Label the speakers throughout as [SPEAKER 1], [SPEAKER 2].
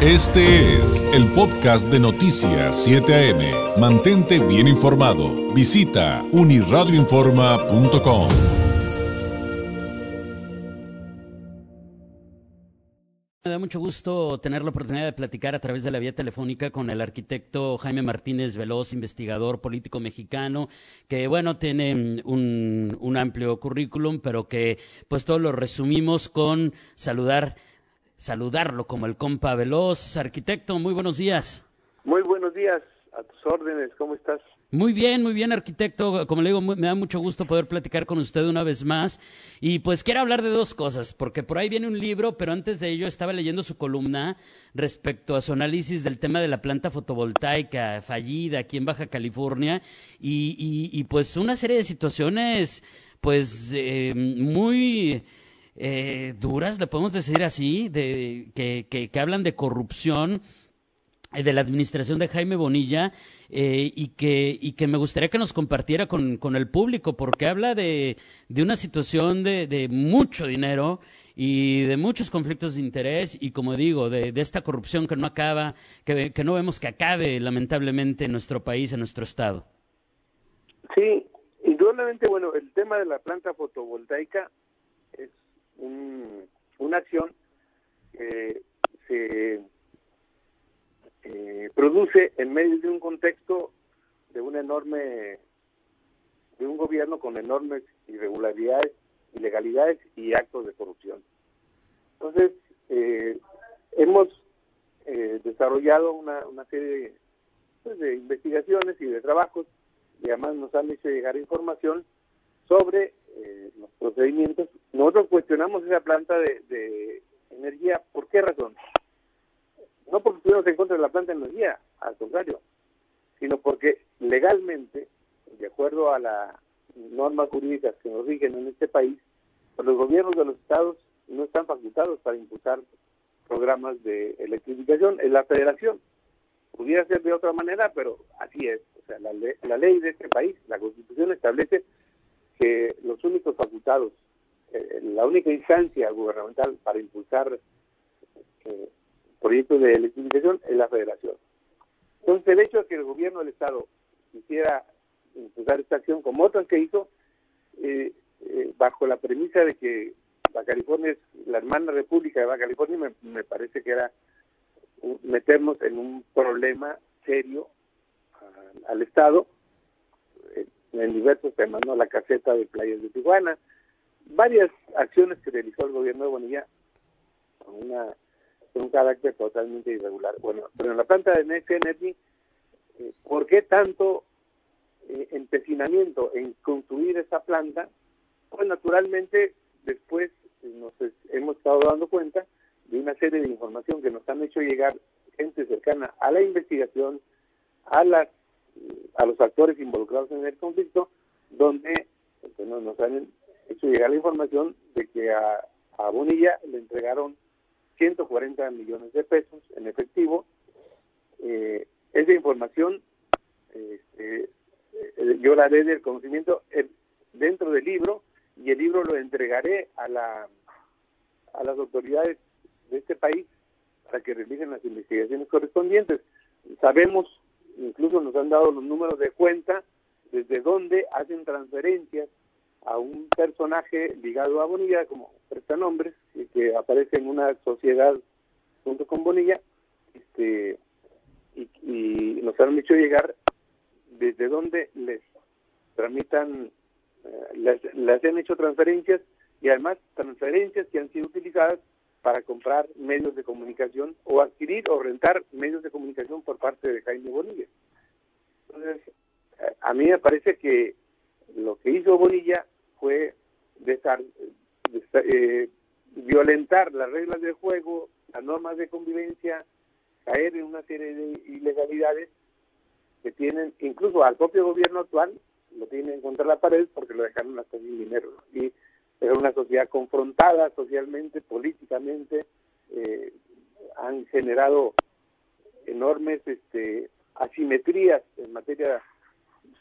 [SPEAKER 1] Este es el podcast de Noticias 7 AM. Mantente bien informado. Visita uniradioinforma.com.
[SPEAKER 2] Me da mucho gusto tener la oportunidad de platicar a través de la vía telefónica con el arquitecto Jaime Martínez Veloz, investigador político mexicano, que bueno, tiene un, un amplio currículum, pero que pues todo lo resumimos con saludar saludarlo como el compa Veloz. Arquitecto, muy buenos días.
[SPEAKER 3] Muy buenos días, a tus órdenes, ¿cómo estás?
[SPEAKER 2] Muy bien, muy bien, arquitecto. Como le digo, me da mucho gusto poder platicar con usted una vez más. Y pues quiero hablar de dos cosas, porque por ahí viene un libro, pero antes de ello estaba leyendo su columna respecto a su análisis del tema de la planta fotovoltaica fallida aquí en Baja California y, y, pues una serie de situaciones pues eh, muy eh, duras, le podemos decir así, de, que, que, hablan de corrupción eh, de la administración de Jaime Bonilla eh, y, que, y que me gustaría que nos compartiera con, con el público, porque habla de, de una situación de, de, mucho dinero y de muchos conflictos de interés y, como digo, de, de esta corrupción que no acaba, que, que, no vemos que acabe lamentablemente en nuestro país, en nuestro estado.
[SPEAKER 3] Sí, indudablemente, bueno, el tema de la planta fotovoltaica una acción que se eh, produce en medio de un contexto de un enorme de un gobierno con enormes irregularidades, ilegalidades y actos de corrupción. Entonces, eh, hemos eh, desarrollado una, una serie pues, de investigaciones y de trabajos y además nos han hecho llegar información sobre eh, los procedimientos. Nosotros cuestionamos esa planta de, energía, ¿por qué razón? No porque estuvimos en contra de la planta de energía, al contrario, sino porque legalmente, de acuerdo a las normas jurídicas que nos rigen en este país, los gobiernos de los estados no están facultados para impulsar programas de electrificación. En la federación pudiera ser de otra manera, pero así es. O sea, la, la ley de este país, la constitución establece que los únicos facultados, eh, la única instancia gubernamental para impulsar eh, proyectos de electrificación es la federación. Entonces, el hecho de que el gobierno del Estado quisiera impulsar esta acción como otras que hizo, eh, bajo la premisa de que Baja California es la hermana república de Baja California, me, me parece que era meternos en un problema serio al Estado en diversos temas, ¿no? La caseta de playas de Tijuana, varias acciones que realizó el gobierno de Bonilla con, una, con un carácter totalmente irregular. Bueno, pero en la planta de Next Energy, eh, ¿por qué tanto eh, empecinamiento en construir esa planta? Pues naturalmente después nos hemos estado dando cuenta de una serie de información que nos han hecho llegar gente cercana a la investigación, a las a los actores involucrados en el conflicto, donde pues, nos han hecho llegar la información de que a, Bonilla le entregaron 140 millones de pesos en efectivo. Eh, esa información este, eh, yo la dé del conocimiento eh, dentro del libro y el libro lo entregaré a, la, a las autoridades de este país para que realicen las investigaciones correspondientes. Sabemos incluso nos han dado los números de cuenta desde donde hacen transferencias a un personaje ligado a Bonilla, como prestanombres, que aparece en una sociedad junto con Bonilla, este, y, nos han hecho llegar desde donde les tramitan, eh, les, les han hecho transferencias y además transferencias que han sido utilizadas para comprar medios de comunicación o adquirir o rentar medios de comunicación por parte de Jaime Bonilla. Entonces, a mí me parece que lo que hizo Bonilla fue eh, violentar las reglas del juego, las normas de convivencia, caer en una serie de ilegalidades que tienen, incluso al propio gobierno actual, lo tienen contra la pared porque lo dejaron hasta sin dinero. Y era una sociedad confrontada socialmente, políticamente, eh, han generado enormes este, asimetrías en materia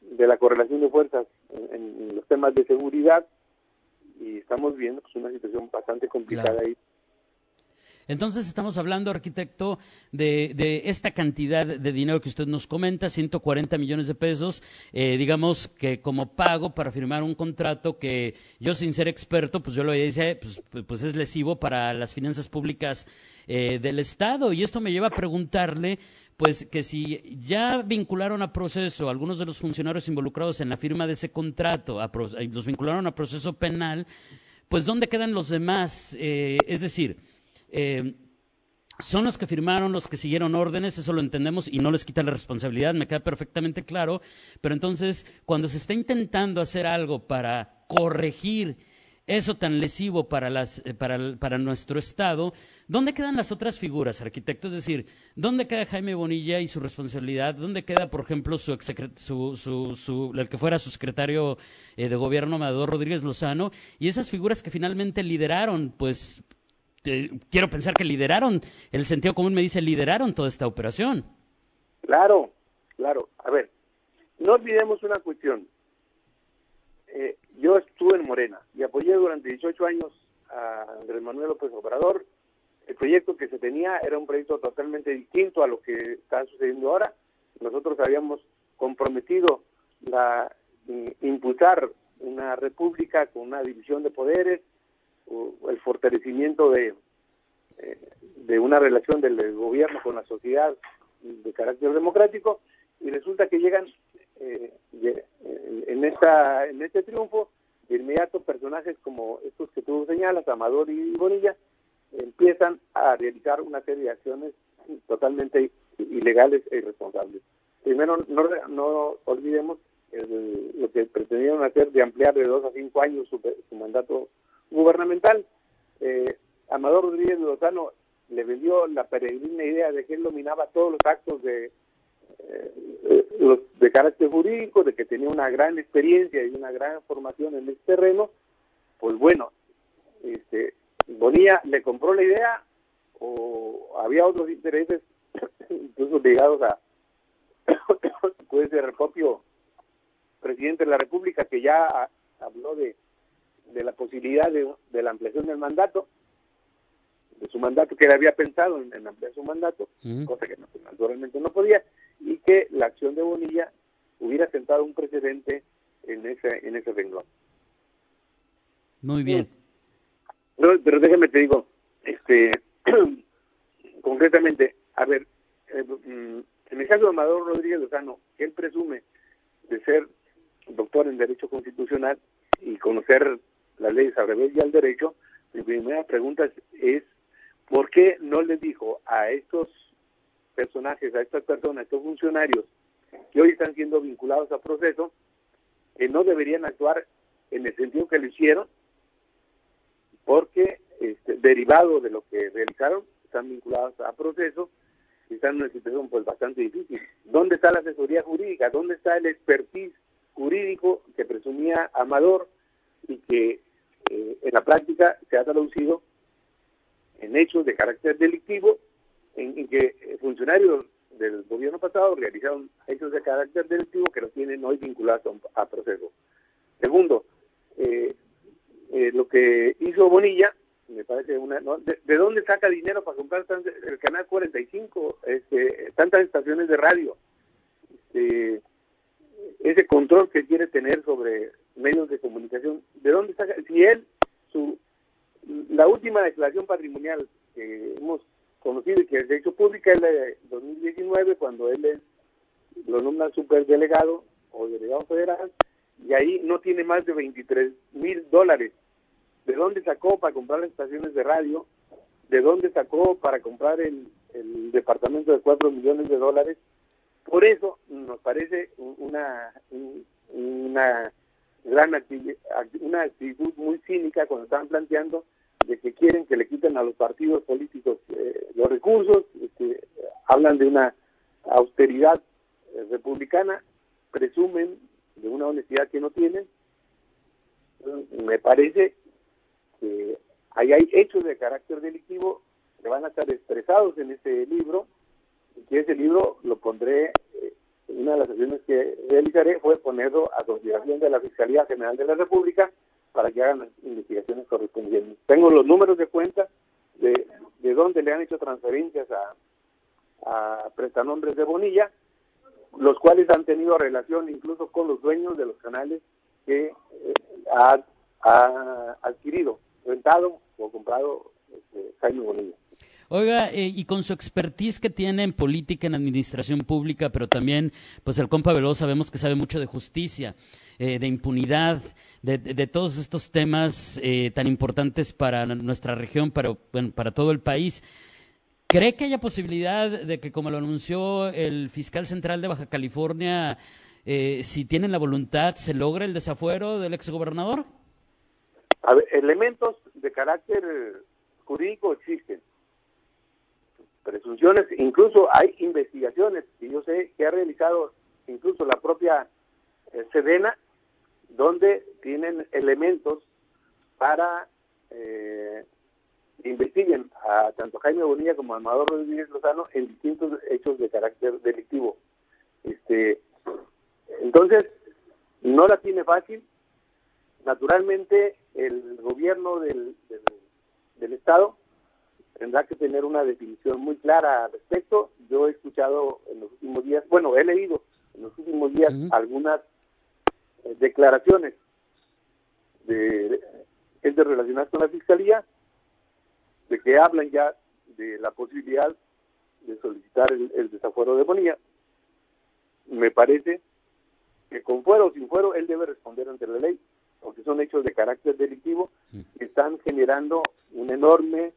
[SPEAKER 3] de la correlación de fuerzas en, los temas de seguridad y estamos viendo pues, una situación bastante complicada ahí.
[SPEAKER 2] Entonces estamos hablando, arquitecto, de, de, esta cantidad de dinero que usted nos comenta, 140 millones de pesos, eh, digamos que como pago para firmar un contrato que yo sin ser experto, pues yo lo decía, pues, pues es lesivo para las finanzas públicas eh, del Estado. Y esto me lleva a preguntarle, pues que si ya vincularon a proceso algunos de los funcionarios involucrados en la firma de ese contrato, los vincularon a proceso penal, pues ¿dónde quedan los demás? Eh, es decir, eh, son los que firmaron, los que siguieron órdenes, eso lo entendemos y no les quita la responsabilidad, me queda perfectamente claro, pero entonces cuando se está intentando hacer algo para corregir eso tan lesivo para, las, eh, para, para, nuestro Estado, ¿dónde quedan las otras figuras, arquitectos? Es decir, ¿dónde queda Jaime Bonilla y su responsabilidad? ¿Dónde queda, por ejemplo, su, su, su, su el que fuera su secretario eh, de gobierno, Amador Rodríguez Lozano? Y esas figuras que finalmente lideraron, pues, quiero pensar que lideraron, el sentido común me dice, lideraron toda esta operación.
[SPEAKER 3] Claro, claro. A ver, no olvidemos una cuestión. Eh, yo estuve en Morena y apoyé durante 18 años a Andrés Manuel López Obrador. El proyecto que se tenía era un proyecto totalmente distinto a lo que está sucediendo ahora. Nosotros habíamos comprometido la impulsar una república con una división de poderes, el fortalecimiento de, eh, de una relación del gobierno con la sociedad de carácter democrático y resulta que llegan eh, en esta en este triunfo de inmediato personajes como estos que tú señalas, Amador y Bonilla, empiezan a realizar una serie de acciones totalmente ilegales e irresponsables. Primero, no, no olvidemos lo que pretendieron hacer de ampliar de dos a cinco años su, su mandato gubernamental. Eh, Amador Rodríguez Lozano le vendió la peregrina idea de que él dominaba todos los actos de eh, los de carácter jurídico, de que tenía una gran experiencia y una gran formación en este terreno, pues bueno, este, Bonilla le compró la idea o había otros intereses, incluso ligados a, puede ser el propio presidente de la República que ya habló de de la posibilidad de, de, la ampliación del mandato, de su mandato, que él había pensado en, ampliar su mandato, cosa que naturalmente no podía, y que la acción de Bonilla hubiera sentado un precedente en ese, en ese renglón.
[SPEAKER 2] Muy bien.
[SPEAKER 3] Pero, pero déjame te digo, este, concretamente, a ver, eh, mm, en el caso de Amador Rodríguez Lozano, que él presume de ser doctor en Derecho Constitucional y conocer las leyes al revés y al derecho, mi primera pregunta es, ¿por qué no le dijo a estos personajes, a estas personas, a estos funcionarios que hoy están siendo vinculados a proceso, que no deberían actuar en el sentido que lo hicieron, porque este, derivado de lo que realizaron, están vinculados a proceso y están en una situación pues bastante difícil. ¿Dónde está la asesoría jurídica? ¿Dónde está el expertise jurídico que presumía Amador y que eh, en la práctica se ha traducido en hechos de carácter delictivo, en, que eh, funcionarios del gobierno pasado realizaron hechos de carácter delictivo que los tienen hoy vinculados a, proceso. Segundo, eh, lo que hizo Bonilla, me parece una... ¿De, dónde saca dinero para comprar el canal 45, este, tantas estaciones de radio? Este, ese control que quiere tener sobre medios de comunicación, ¿de dónde está? Si él, su, la última declaración patrimonial que hemos conocido y que es de hecho pública es la de 2019, cuando él es, lo nombra superdelegado o delegado federal, y ahí no tiene más de 23 mil dólares. ¿De dónde sacó para comprar las estaciones de radio? ¿De dónde sacó para comprar el, el departamento de 4 millones de dólares? Por eso nos parece una, una gran una actitud muy cínica cuando están planteando de que quieren que le quiten a los partidos políticos eh, los recursos, que hablan de una austeridad eh, republicana, presumen de una honestidad que no tienen. Me parece que ahí hay hechos de carácter delictivo que van a estar expresados en este libro y que ese libro lo pondré eh, una de las acciones que realizaré fue ponerlo a consideración de la Fiscalía General de la República para que hagan las investigaciones correspondientes. Tengo los números de cuenta de de dónde le han hecho transferencias a, a prestanombres de Bonilla, los cuales han tenido relación incluso con los dueños de los canales que eh, ha, ha, adquirido, rentado o comprado este, Jaime Bonilla.
[SPEAKER 2] Oiga, eh, y con su expertise que tiene en política, en administración pública, pero también, pues el compa Veloz sabemos que sabe mucho de justicia, eh, de impunidad, de, de, todos estos temas eh, tan importantes para nuestra región, para, bueno, para todo el país. ¿Cree que haya posibilidad de que, como lo anunció el fiscal central de Baja California, eh, si tienen la voluntad, se logre el desafuero del exgobernador?
[SPEAKER 3] A elementos de carácter jurídico existen presunciones, incluso hay investigaciones y yo sé que ha realizado incluso la propia eh, donde tienen elementos para eh, investiguen a tanto Jaime Bonilla como a Amador Rodríguez Lozano en distintos hechos de carácter delictivo. Este, entonces, no la tiene fácil. Naturalmente, el gobierno del, del Estado tendrá que tener una definición muy clara al respecto. Yo he escuchado en los últimos días, bueno, he leído en los últimos días uh -huh. algunas eh, declaraciones de gente relacionadas con la Fiscalía, de que hablan ya de la posibilidad de solicitar el, el desafuero de Bonilla. Me parece que con fuero o sin fuero él debe responder ante la ley, porque son hechos de carácter delictivo que están generando un enorme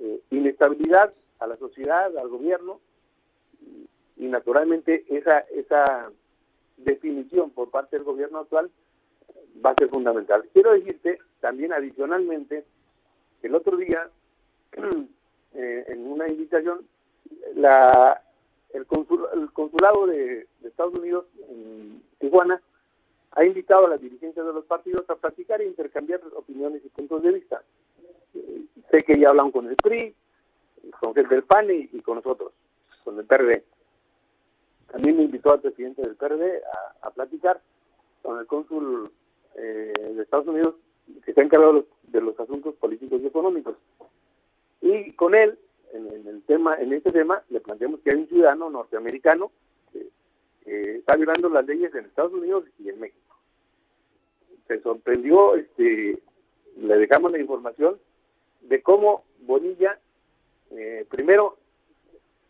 [SPEAKER 3] eh, inestabilidad a la sociedad, al gobierno, y, naturalmente esa, esa definición por parte del gobierno actual va a ser fundamental. Quiero decirte también adicionalmente que el otro día, eh, en una invitación, la, el, consul, el consulado de, de, Estados Unidos en Tijuana ha invitado a las dirigencias de los partidos a platicar e intercambiar opiniones y puntos de vista. Sé que ya hablan con el PRI, con el del PAN y, con nosotros, con el PRD. También me invitó al presidente del PRD a, platicar con el cónsul eh, de Estados Unidos que está encargado de los, de los, asuntos políticos y económicos. Y con él, en, el tema, en este tema, le planteamos que hay un ciudadano norteamericano que, que está violando las leyes en Estados Unidos y en México. Se sorprendió, este, le dejamos la información de cómo Bonilla, eh, primero,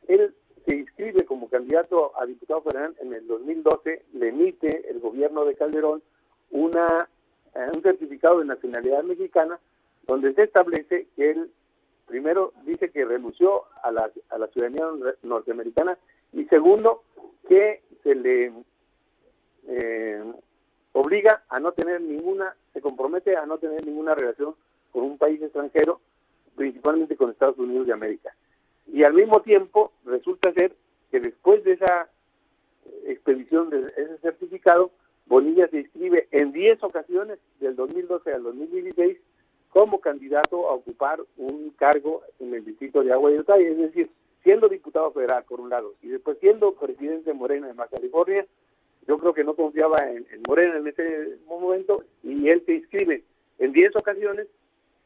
[SPEAKER 3] él se inscribe como candidato a diputado federal en el 2012, le emite el gobierno de Calderón una, eh, un certificado de nacionalidad mexicana donde se establece que él primero dice que renunció a la, a la ciudadanía norteamericana y segundo que se le eh, obliga a no tener ninguna, se compromete a no tener ninguna relación con un país extranjero, principalmente con Estados Unidos de América. Y al mismo tiempo resulta ser que después de esa expedición de ese certificado, Bonilla se inscribe en 10 ocasiones del 2012 al 2016 como candidato a ocupar un cargo en el distrito de Agua y Otay, es decir, siendo diputado federal por un lado y después siendo presidente de Morena de Baja California, yo creo que no confiaba en, en, Morena en ese momento y él se inscribe en 10 ocasiones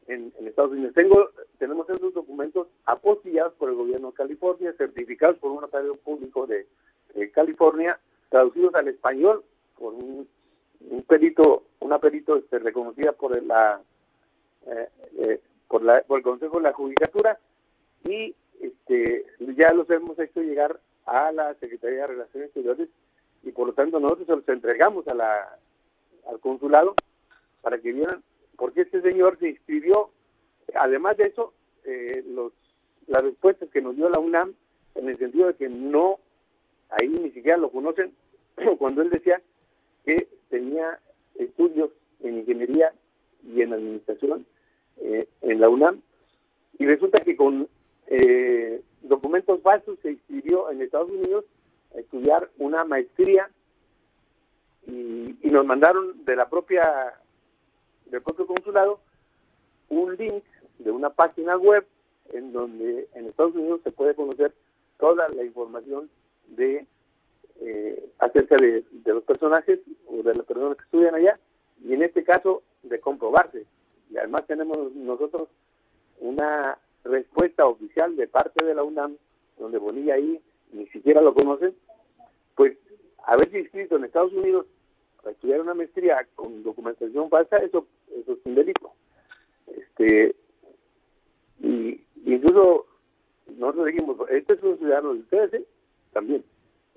[SPEAKER 3] en, Estados Unidos. Tengo, tenemos esos documentos apostillados por el gobierno de California, certificados por un notario público de, California, traducidos al español por un, un perito, una perito este, reconocida por la, eh, eh, por la por el Consejo de la Judicatura y este ya los hemos hecho llegar a la Secretaría de Relaciones Exteriores y por lo tanto nosotros los entregamos a la, al consulado para que vieran porque este señor se inscribió. Además de eso, eh, los, las respuestas que nos dio la UNAM, en el sentido de que no, ahí ni siquiera lo conocen, cuando él decía que tenía estudios en ingeniería y en administración eh, en la UNAM, y resulta que con eh, documentos falsos se inscribió en Estados Unidos a estudiar una maestría y, y nos mandaron de la propia del propio consulado un link de una página web en donde en Estados Unidos se puede conocer toda la información de eh, acerca de, los personajes o de las personas que estudian allá y en este caso de comprobarse. Y además tenemos nosotros una respuesta oficial de parte de la UNAM, donde Bonilla ahí ni siquiera lo conocen, pues haberse inscrito en Estados Unidos para estudiar una maestría con documentación falsa, eso, eso es un delito. Este, y incluso nosotros dijimos, este es un ciudadano de ustedes, ¿eh? también.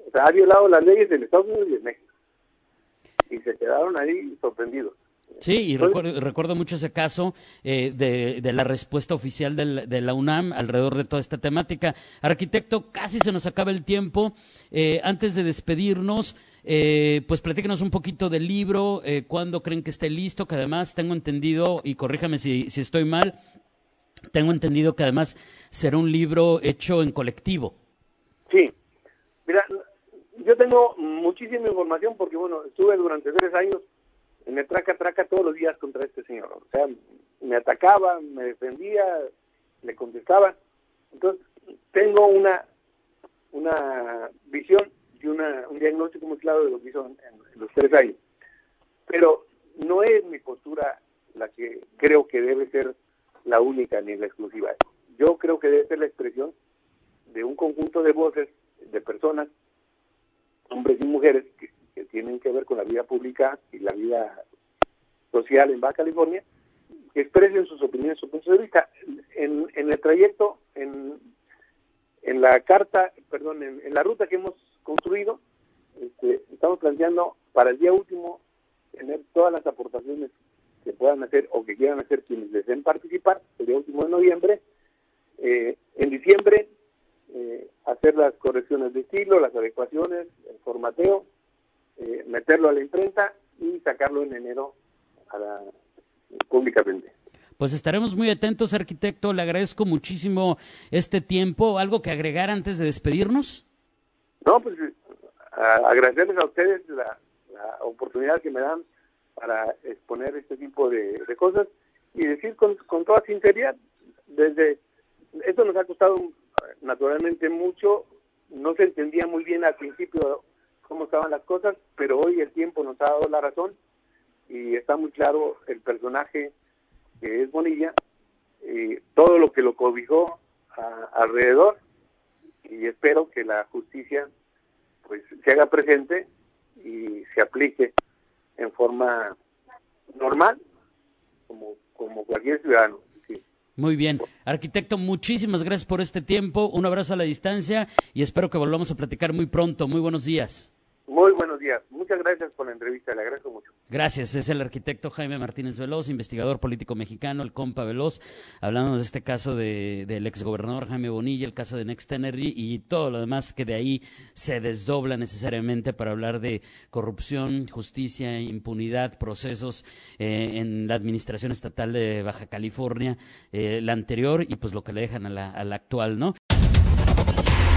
[SPEAKER 3] O sea, ha violado las leyes de Estados Unidos y de México. Y se quedaron ahí sorprendidos.
[SPEAKER 2] Sí, y recuerdo, mucho ese caso eh, de, la respuesta oficial de la UNAM alrededor de toda esta temática. Arquitecto, casi se nos acaba el tiempo. Eh, antes de despedirnos, eh, pues platíquenos un poquito del libro, eh, cuándo creen que esté listo, que además tengo entendido, y corríjame si, si estoy mal, tengo entendido que además será un libro hecho en colectivo.
[SPEAKER 3] Sí, mira, yo tengo muchísima información porque, bueno, estuve durante tres años me traca, traca todos los días contra este señor. O sea, me atacaba, me defendía, le contestaba. Entonces, tengo una, una visión y una, un diagnóstico muy claro de lo que hizo en, los tres años. Pero no es mi postura la que creo que debe ser la única ni la exclusiva. Yo creo que debe ser la expresión de un conjunto de voces, de personas, hombres y mujeres, que, que tienen que ver con la vida pública y la vida social en Baja California, que expresen sus opiniones, su punto de vista. En, en el trayecto, en, en la carta, perdón, en, la ruta que hemos construido, este, estamos planteando para el día último tener todas las aportaciones que puedan hacer o que quieran hacer quienes deseen participar, el día último de noviembre. Eh, en diciembre, eh, hacer las correcciones de estilo, las adecuaciones, el formateo, eh, meterlo a la imprenta y sacarlo en enero a la, públicamente.
[SPEAKER 2] Pues estaremos muy atentos, arquitecto. Le agradezco muchísimo este tiempo. ¿Algo que agregar antes de despedirnos?
[SPEAKER 3] No, pues agradecerles a ustedes la, oportunidad que me dan para exponer este tipo de, cosas y decir con, con, toda sinceridad, desde esto nos ha costado naturalmente mucho, no se entendía muy bien al principio cómo estaban las cosas, pero hoy el tiempo nos ha dado la razón y está muy claro el personaje que es Bonilla, y todo lo que lo cobijó alrededor y espero que la justicia pues se haga presente y se aplique en forma normal como, como cualquier ciudadano.
[SPEAKER 2] Muy bien. Arquitecto, muchísimas gracias por este tiempo. Un abrazo a la distancia y espero que volvamos a platicar muy pronto. Muy buenos días.
[SPEAKER 3] Muy buenos días. Muchas gracias por la entrevista. Le agradezco mucho.
[SPEAKER 2] Gracias. Es el arquitecto Jaime Martínez Veloz, investigador político mexicano, el compa Veloz, hablando de este caso de, del exgobernador Jaime Bonilla, el caso de Next Energy y todo lo demás que de ahí se desdobla necesariamente para hablar de corrupción, justicia, impunidad, procesos eh, en la administración estatal de Baja California, eh, la anterior y pues lo que le dejan a la, a la actual, ¿no?